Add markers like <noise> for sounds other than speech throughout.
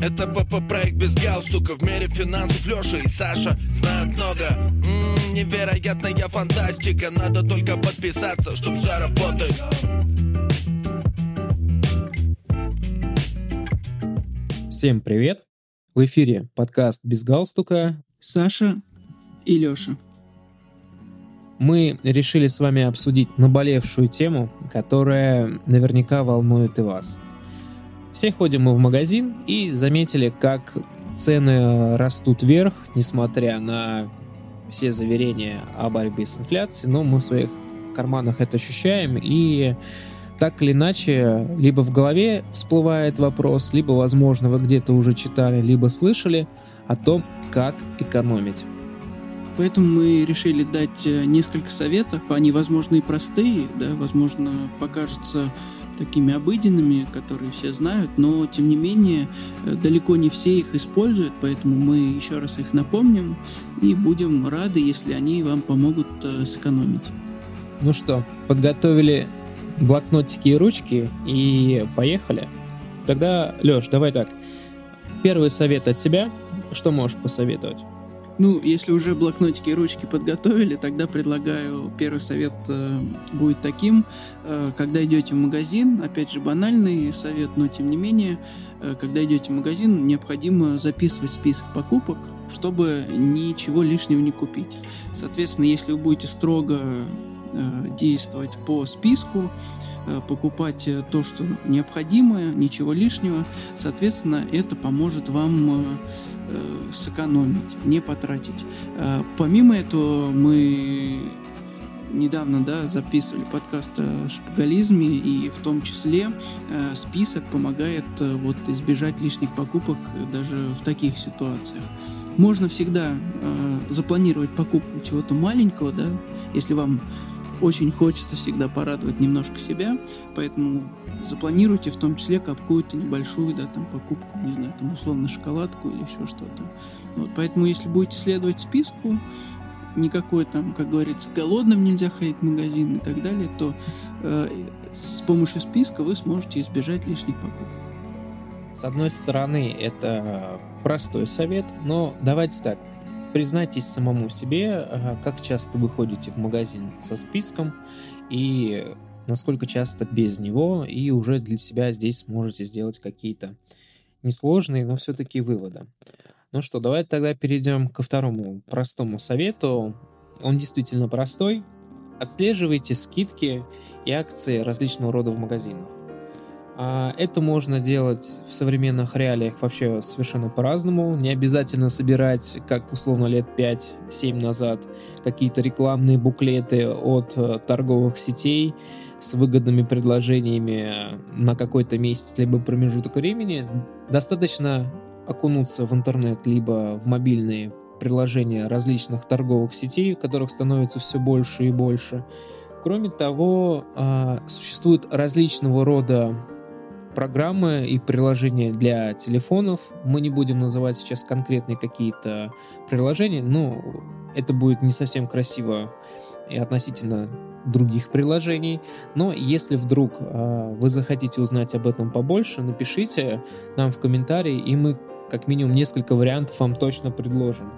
Это ПП-проект без галстука В мире финансов Леша и Саша знают много М-м, Невероятная фантастика Надо только подписаться, чтоб все работает Всем привет! В эфире подкаст «Без галстука». Саша и Леша. Мы решили с вами обсудить наболевшую тему, которая наверняка волнует и вас – все ходим мы в магазин и заметили, как цены растут вверх, несмотря на все заверения о борьбе с инфляцией, но мы в своих карманах это ощущаем, и так или иначе, либо в голове всплывает вопрос, либо, возможно, вы где-то уже читали, либо слышали о том, как экономить. Поэтому мы решили дать э, несколько советов. Они, возможно, и простые, да, возможно, покажутся такими обыденными, которые все знают, но тем не менее э, далеко не все их используют, поэтому мы еще раз их напомним и будем рады, если они вам помогут э, сэкономить. Ну что, подготовили блокнотики и ручки и поехали? Тогда, Леш, давай так. Первый совет от тебя. Что можешь посоветовать? Ну, если уже блокнотики и ручки подготовили, тогда предлагаю, первый совет э, будет таким, э, когда идете в магазин, опять же банальный совет, но тем не менее, э, когда идете в магазин, необходимо записывать список покупок, чтобы ничего лишнего не купить. Соответственно, если вы будете строго э, действовать по списку, э, покупать э, то, что необходимо, ничего лишнего, соответственно, это поможет вам э, сэкономить, не потратить. Э, помимо этого, мы недавно да, записывали подкаст о шпагализме, и в том числе э, список помогает э, вот, избежать лишних покупок даже в таких ситуациях. Можно всегда э, запланировать покупку чего-то маленького, да, если вам очень хочется всегда порадовать немножко себя, поэтому запланируйте в том числе какую-то небольшую, да, там, покупку, не знаю, там, условно, шоколадку или еще что-то. Вот, поэтому, если будете следовать списку, никакой там, как говорится, голодным нельзя ходить в магазин и так далее, то э, с помощью списка вы сможете избежать лишних покупок. С одной стороны, это простой совет, но давайте так, признайтесь самому себе, как часто вы ходите в магазин со списком и насколько часто без него, и уже для себя здесь сможете сделать какие-то несложные, но все-таки выводы. Ну что, давайте тогда перейдем ко второму простому совету. Он действительно простой. Отслеживайте скидки и акции различного рода в магазинах. А, это можно делать в современных реалиях вообще совершенно по-разному. Не обязательно собирать, как условно лет 5-7 назад, какие-то рекламные буклеты от э, торговых сетей с выгодными предложениями на какой-то месяц либо промежуток времени. Достаточно окунуться в интернет либо в мобильные приложения различных торговых сетей, которых становится все больше и больше. Кроме того, а, существуют различного рода программы и приложения для телефонов. Мы не будем называть сейчас конкретные какие-то приложения, но это будет не совсем красиво и относительно других приложений. Но если вдруг э, вы захотите узнать об этом побольше, напишите нам в комментарии, и мы как минимум несколько вариантов вам точно предложим.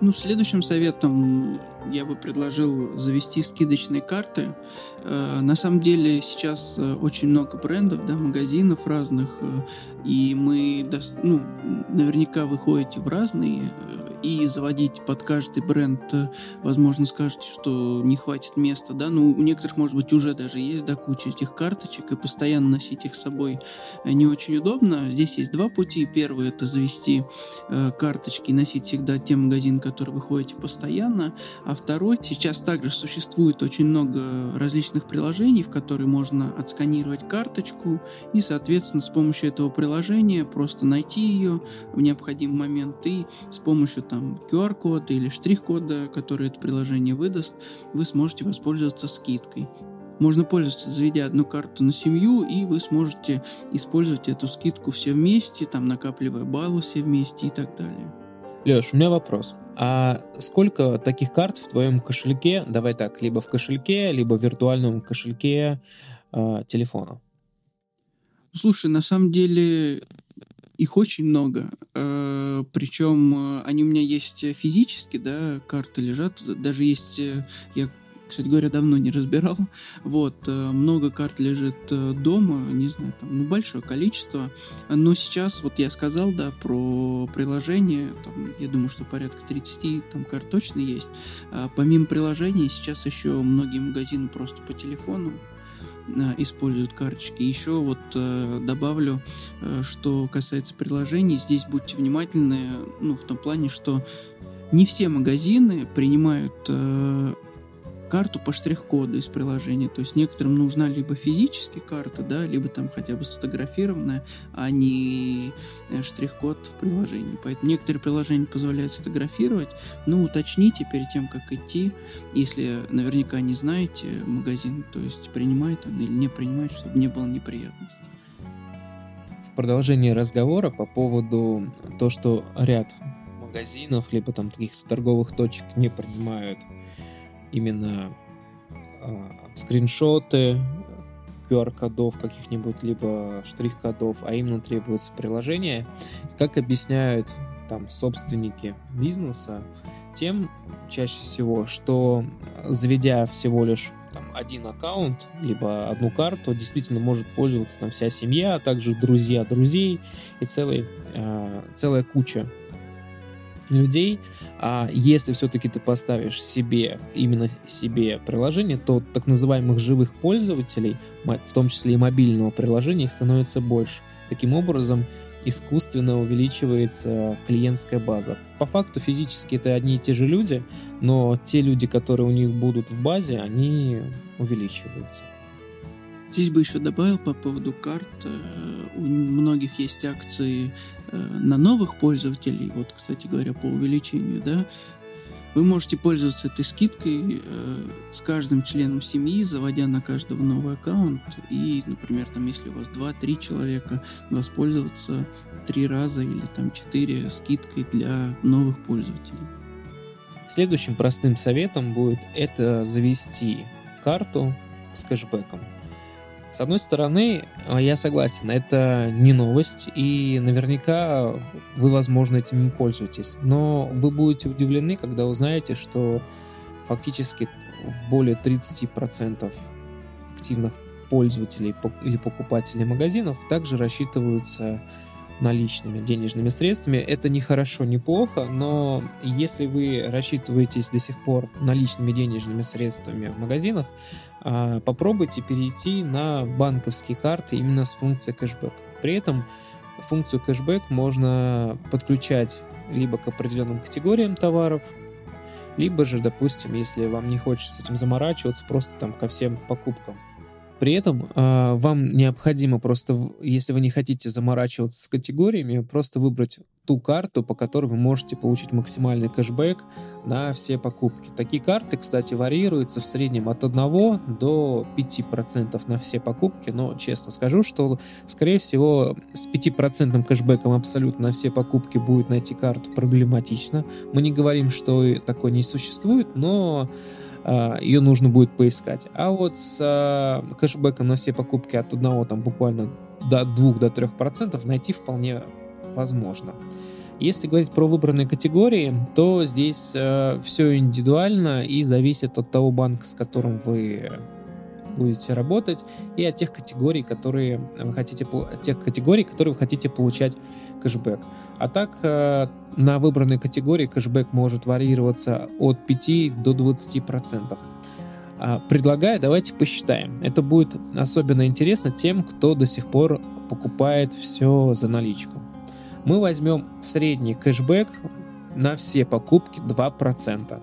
Ну, следующим советом я бы предложил завести скидочные карты. Э, на самом деле сейчас э, очень много брендов, да, магазинов разных, э, и мы, ну, наверняка вы ходите в разные и заводить под каждый бренд, возможно, скажете, что не хватит места, да, ну, у некоторых, может быть, уже даже есть, да, куча этих карточек, и постоянно носить их с собой не очень удобно. Здесь есть два пути. Первый — это завести карточки и носить всегда те магазины, которые вы ходите постоянно, а второй — сейчас также существует очень много различных приложений, в которые можно отсканировать карточку и, соответственно, с помощью этого приложения просто найти ее в необходимый момент и с помощью там QR-кода или штрих-кода, который это приложение выдаст, вы сможете воспользоваться скидкой. Можно пользоваться, заведя одну карту на семью, и вы сможете использовать эту скидку все вместе, там накапливая баллы все вместе и так далее. Леш, у меня вопрос. А сколько таких карт в твоем кошельке, давай так, либо в кошельке, либо в виртуальном кошельке э, телефона? Слушай, на самом деле их очень много. Э, Причем э, они у меня есть физически, да, карты лежат. Даже есть, э, я кстати говоря, давно не разбирал. Вот, э, много карт лежит э, дома, не знаю, там, ну, большое количество. Но сейчас, вот я сказал, да, про приложение, там, я думаю, что порядка 30 там карт точно есть. А помимо приложения, сейчас еще многие магазины просто по телефону э, используют карточки. Еще вот э, добавлю, э, что касается приложений, здесь будьте внимательны, ну, в том плане, что не все магазины принимают карту по штрих-коду из приложения. То есть некоторым нужна либо физически карта, да, либо там хотя бы сфотографированная, а не э, штрих-код в приложении. Поэтому некоторые приложения позволяют сфотографировать. Но уточните перед тем, как идти, если наверняка не знаете магазин, то есть принимает он или не принимает, чтобы не было неприятностей. В продолжении разговора по поводу то, что ряд магазинов, либо там каких-то торговых точек не принимают именно э, скриншоты QR-кодов каких-нибудь, либо штрих-кодов, а именно требуется приложение. Как объясняют там собственники бизнеса, тем чаще всего, что заведя всего лишь там, один аккаунт, либо одну карту, действительно может пользоваться там вся семья, а также друзья друзей и целый, э, целая куча людей, а если все-таки ты поставишь себе, именно себе приложение, то так называемых живых пользователей, в том числе и мобильного приложения, их становится больше. Таким образом, искусственно увеличивается клиентская база. По факту физически это одни и те же люди, но те люди, которые у них будут в базе, они увеличиваются. Здесь бы еще добавил по поводу карт. Э, у многих есть акции на новых пользователей. Вот, кстати говоря, по увеличению, да. Вы можете пользоваться этой скидкой э, с каждым членом семьи, заводя на каждого новый аккаунт. И, например, там, если у вас 2-3 человека, воспользоваться три раза или там 4 скидкой для новых пользователей. Следующим простым советом будет это завести карту с кэшбэком. С одной стороны, а, я согласен, это не новость, и наверняка вы, возможно, этим пользуетесь. Но вы будете удивлены, когда узнаете, что фактически более 30% активных пользователей или покупателей магазинов также рассчитываются наличными денежными средствами. Это не хорошо, не плохо, но если вы рассчитываетесь до сих пор наличными денежными средствами в магазинах, а, попробуйте перейти на банковские карты именно с функцией кэшбэк. При этом функцию кэшбэк можно подключать либо к определенным категориям товаров, либо же, допустим, если вам не хочется этим заморачиваться, просто там ко всем покупкам. При этом э, вам необходимо просто, если вы не хотите заморачиваться с категориями, просто выбрать ту карту, по которой вы можете получить максимальный кэшбэк на все покупки. Такие карты, кстати, варьируются в среднем от 1 до 5% на все покупки, но честно скажу, что, скорее всего, с 5% кэшбэком абсолютно на все покупки будет найти карту проблематично. Мы не говорим, что такое не существует, но ее нужно будет поискать. А вот с а, кэшбэком на все покупки от одного там буквально до 2 до 3 процентов найти вполне возможно. Если говорить про выбранные категории, то здесь э, все индивидуально и зависит от того банка, с которым вы будете работать, и от тех категорий, которые вы хотите, тех категорий, которые вы хотите получать кэшбэк. А так, э, на выбранной категории кэшбэк может варьироваться от 5 до 20%. А, предлагаю, давайте посчитаем. Это будет особенно интересно тем, кто до сих пор покупает все за наличку. Мы возьмем средний кэшбэк на все покупки 2%.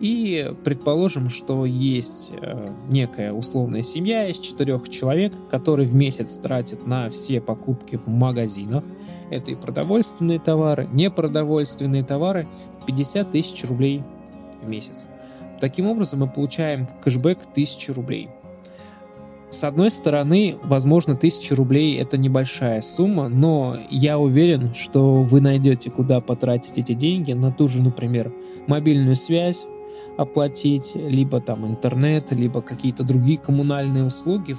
И предположим, что есть э, некая условная семья из четырех человек, которые в месяц тратят на все покупки в магазинах. Это и продовольственные товары, непродовольственные товары, 50 тысяч рублей в месяц. Таким образом, мы получаем кэшбэк 1000 рублей. С одной стороны, возможно, 1000 рублей это небольшая сумма, но я уверен, что вы найдете, куда потратить эти деньги на ту же, например, мобильную связь, оплатить, либо там интернет, либо какие-то другие коммунальные услуги.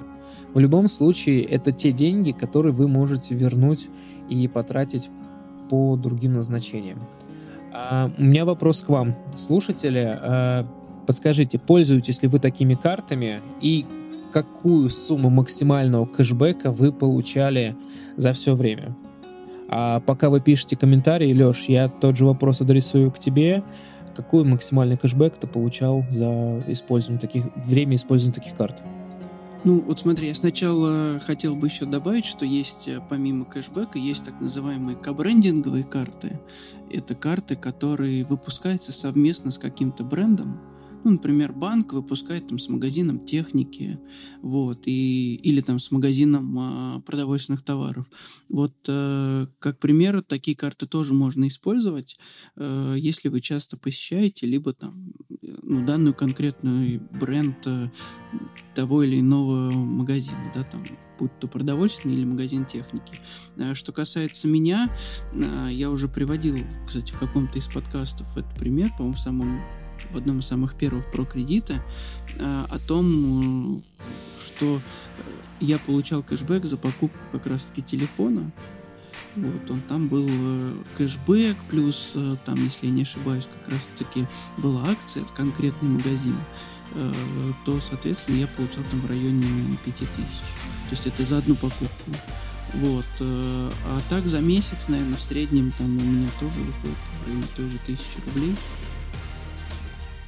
В любом случае, это те деньги, которые вы можете вернуть и потратить по другим назначениям. А, у меня вопрос к вам, слушатели. А, подскажите, пользуетесь ли вы такими картами и какую сумму максимального кэшбэка вы получали за все время? А пока вы пишете комментарии, Леш, я тот же вопрос адресую к тебе. Какой максимальный кэшбэк ты получал за использование таких, время использования таких карт? Ну, вот смотри, я сначала хотел бы еще добавить, что есть, э, помимо кэшбэка, есть так называемые кабрендинговые карты. Это карты, которые выпускаются совместно с каким-то брендом. Ну, например, банк выпускает там с магазином техники, вот, и, или там с магазином а, продовольственных товаров. Вот, э, как пример, такие карты тоже можно использовать, э, если вы часто посещаете, либо там, ну, данную конкретную бренд э, того или иного магазина, да, там, будь то продовольственный или магазин техники. Э, что касается меня, э, я уже приводил, кстати, в каком-то из подкастов этот пример, по-моему, в самом в одном из самых первых про кредита э, о том, что я получал кэшбэк за покупку как раз-таки телефона. Вот, он там был кэшбэк, плюс там, если я не ошибаюсь, как раз-таки была акция, это конкретный магазин, то, соответственно, я получал там в районе, наверное, 5000. То есть это за одну покупку. Вот. А так за месяц, наверное, в среднем там у меня тоже выходит в районе той же тысячи рублей.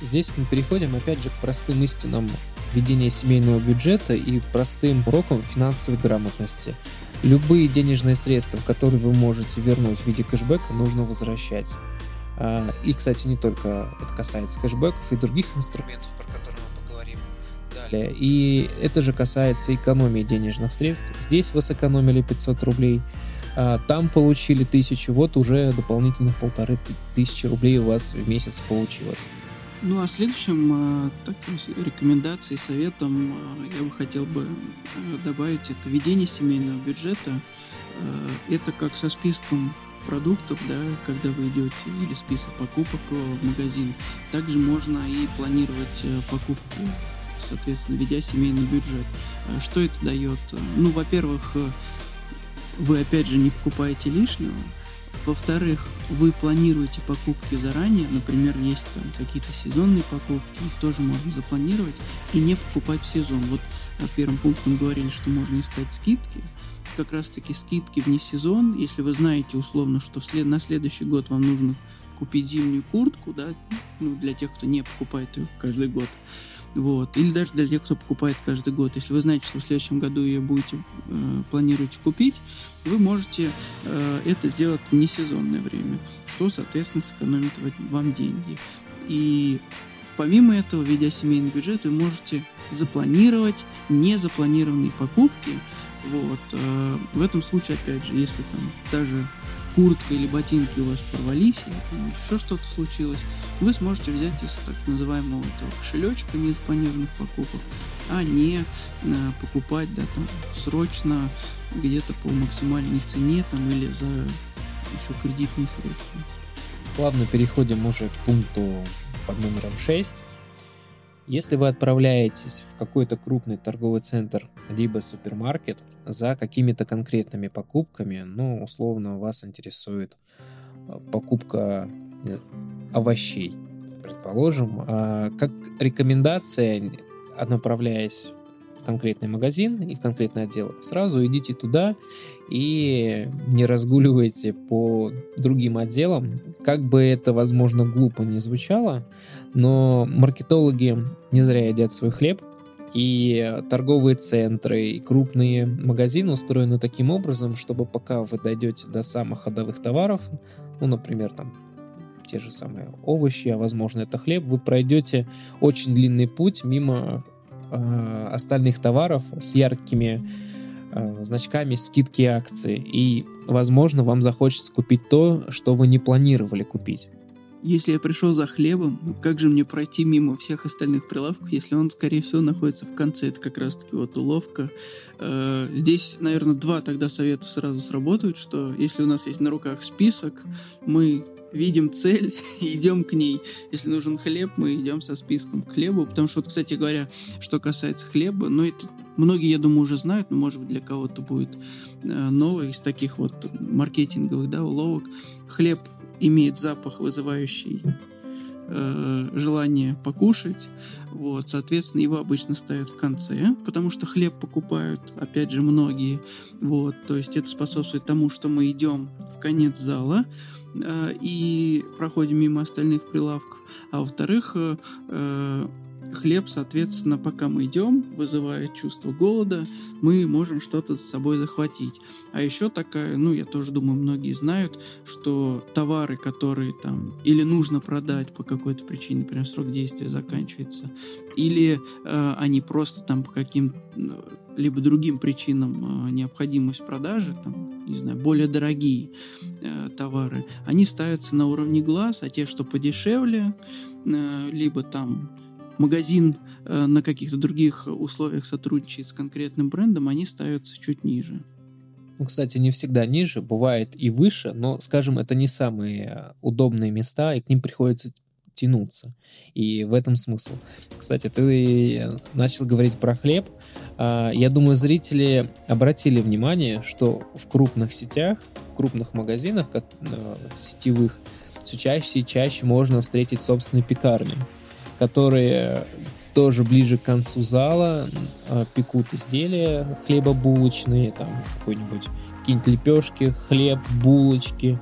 Здесь мы переходим опять же к простым истинам ведения семейного бюджета и простым урокам финансовой грамотности. Любые денежные средства, которые вы можете вернуть в виде кэшбэка, нужно возвращать. А, и, кстати, не только это касается кэшбэков и других инструментов, про которые мы поговорим далее. И это же касается экономии денежных средств. Здесь вы сэкономили 500 рублей, а, там получили 1000, вот уже дополнительных полторы тысячи рублей у вас в месяц получилось. Ну а следующим э, такой рекомендацией, советом э, я бы хотел бы э, добавить это ведение семейного бюджета. Это как со списком продуктов, да, когда вы идете, или список покупок в магазин. Также можно и планировать покупки, соответственно, ведя семейный бюджет. Что это дает? Ну, во-первых, вы опять же не покупаете лишнего, во-вторых, вы планируете покупки заранее, например, есть там какие-то сезонные покупки, их тоже можно запланировать и не покупать в сезон. Вот на первом пункте мы говорили, что можно искать скидки, как раз таки скидки вне сезон, если вы знаете условно, что вслед, на следующий год вам нужно купить зимнюю куртку, да, ну, для тех, кто не покупает ее каждый год, вот. Или даже для тех, кто покупает каждый год. Если вы знаете, что в следующем году ее будете, э, планируете купить, вы можете э, это сделать в несезонное время, что, соответственно, сэкономит вам деньги. И помимо этого, ведя семейный бюджет, вы можете запланировать незапланированные покупки. Вот. Э, в этом случае, опять же, если там даже куртка или ботинки у вас порвались, или там еще что-то случилось, вы сможете взять из так называемого этого кошелечка незапланированных покупок, а не э, покупать да, там, срочно где-то по максимальной цене там, или за еще кредитные средства. Ладно, переходим уже к пункту под номером 6. Если вы отправляетесь в какой-то крупный торговый центр либо супермаркет за какими-то конкретными покупками, ну, условно, вас интересует а, покупка э, овощей, предположим, а как рекомендация, направляясь конкретный магазин и в конкретный отдел, сразу идите туда и не разгуливайте по другим отделам. Как бы это, возможно, глупо не звучало, но маркетологи не зря едят свой хлеб, и торговые центры, и крупные магазины устроены таким образом, чтобы пока вы дойдете до самых ходовых товаров, ну, например, там те же самые овощи, а возможно это хлеб, вы пройдете очень длинный путь мимо э, остальных товаров с яркими э, значками скидки акции. И, возможно, вам захочется купить то, что вы не планировали купить. Если я пришел за хлебом, ну как же мне пройти мимо всех остальных прилавков, если он, скорее всего, находится в конце? Это как раз-таки вот уловка. Э, здесь, наверное, два тогда совета сразу сработают, что если у нас есть на руках список, мы видим цель <laughs> и идем к ней. Если нужен хлеб, мы идем со списком к хлебу, потому что, кстати говоря, что касается хлеба, ну, это многие, я думаю, уже знают, но, может быть, для кого-то будет э, новое из таких вот маркетинговых, да, уловок. Хлеб имеет запах, вызывающий э, желание покушать. Вот, соответственно, его обычно ставят в конце, потому что хлеб покупают, опять же, многие. Вот, то есть это способствует тому, что мы идем в конец зала э, и проходим мимо остальных прилавков. А во-вторых, э, э хлеб, соответственно, пока мы идем, вызывает чувство голода, мы можем что-то с собой захватить. А еще такая, ну, я тоже думаю, многие знают, что товары, которые там или нужно продать по какой-то причине, например, срок действия заканчивается, или э, они просто там по каким либо другим причинам э, необходимость продажи, там, не знаю, более дорогие э, товары, они ставятся на уровне глаз, а те, что подешевле, э, либо там магазин э, на каких-то других условиях сотрудничает с конкретным брендом, они ставятся чуть ниже. Ну, кстати, не всегда ниже, бывает и выше, но, скажем, это не самые удобные места, и к ним приходится тянуться. И в этом смысл. Кстати, ты начал говорить про хлеб. А, я думаю, зрители обратили внимание, что в крупных сетях, в крупных магазинах э, сетевых, все чаще и чаще можно встретить собственные пекарни которые тоже ближе к концу зала э, пекут изделия хлебобулочные, там какой-нибудь какие-нибудь лепешки, хлеб, булочки.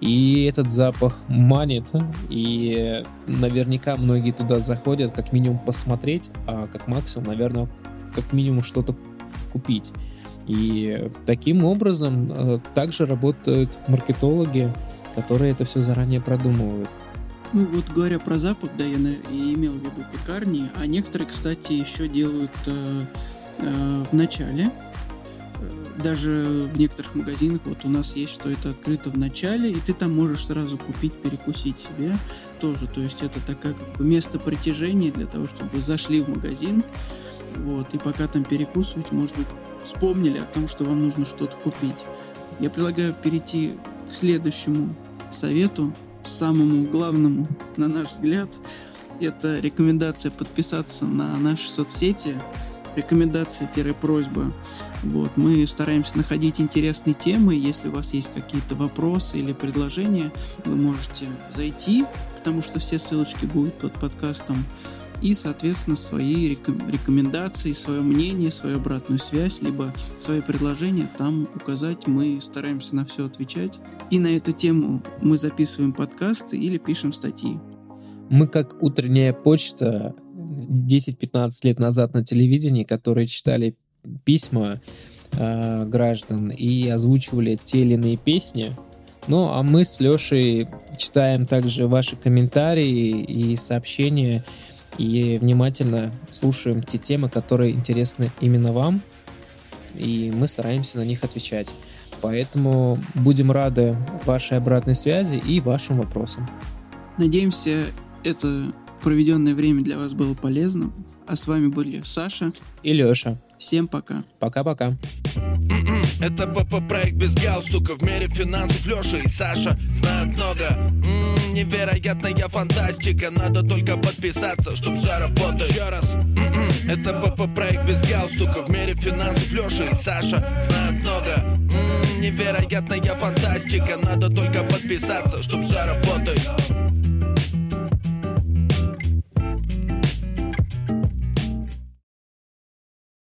И этот запах манит, и наверняка многие туда заходят как минимум посмотреть, а как максимум, наверное, как минимум что-то купить. И таким образом э, также работают маркетологи, которые это все заранее продумывают. Ну вот говоря про запах, да, я, я имел в виду пекарни, а некоторые, кстати, еще делают э, э, в начале. Э, даже в некоторых магазинах вот у нас есть, что это открыто в начале, и ты там можешь сразу купить, перекусить себе тоже. То есть это такое как бы место притяжения для того, чтобы вы зашли в магазин, вот, и пока там перекусываете, может быть, вспомнили о том, что вам нужно что-то купить. Я предлагаю перейти к следующему совету, самому главному, на наш взгляд, это рекомендация подписаться на наши соцсети, рекомендация-просьба. Вот, мы стараемся находить интересные темы. Если у вас есть какие-то вопросы или предложения, вы можете зайти, потому что все ссылочки будут под подкастом и, соответственно, свои рекомендации, свое мнение, свою обратную связь, либо свои предложения там указать. Мы стараемся на все отвечать. И на эту тему мы записываем подкасты или пишем статьи. Мы как утренняя почта 10-15 лет назад на телевидении, которые читали письма э, граждан и озвучивали те или иные песни. Ну, а мы с Лешей читаем также ваши комментарии и сообщения и внимательно слушаем те темы, которые интересны именно вам, и мы стараемся на них отвечать. Поэтому будем рады вашей обратной связи и вашим вопросам. Надеемся, это проведенное время для вас было полезным. А с вами были Саша и Леша. Всем пока. Пока-пока. Это ПП-проект без галстука В мире финансов Леша и Саша знают много М-м, Невероятная фантастика. Надо только подписаться, чтоб все работало Еще раз. М-м, Это ПП-проект без галстука В мире финансов Леша и Саша знают много. М-м, Невероятная фантастика. Надо только подписаться, чтоб все работало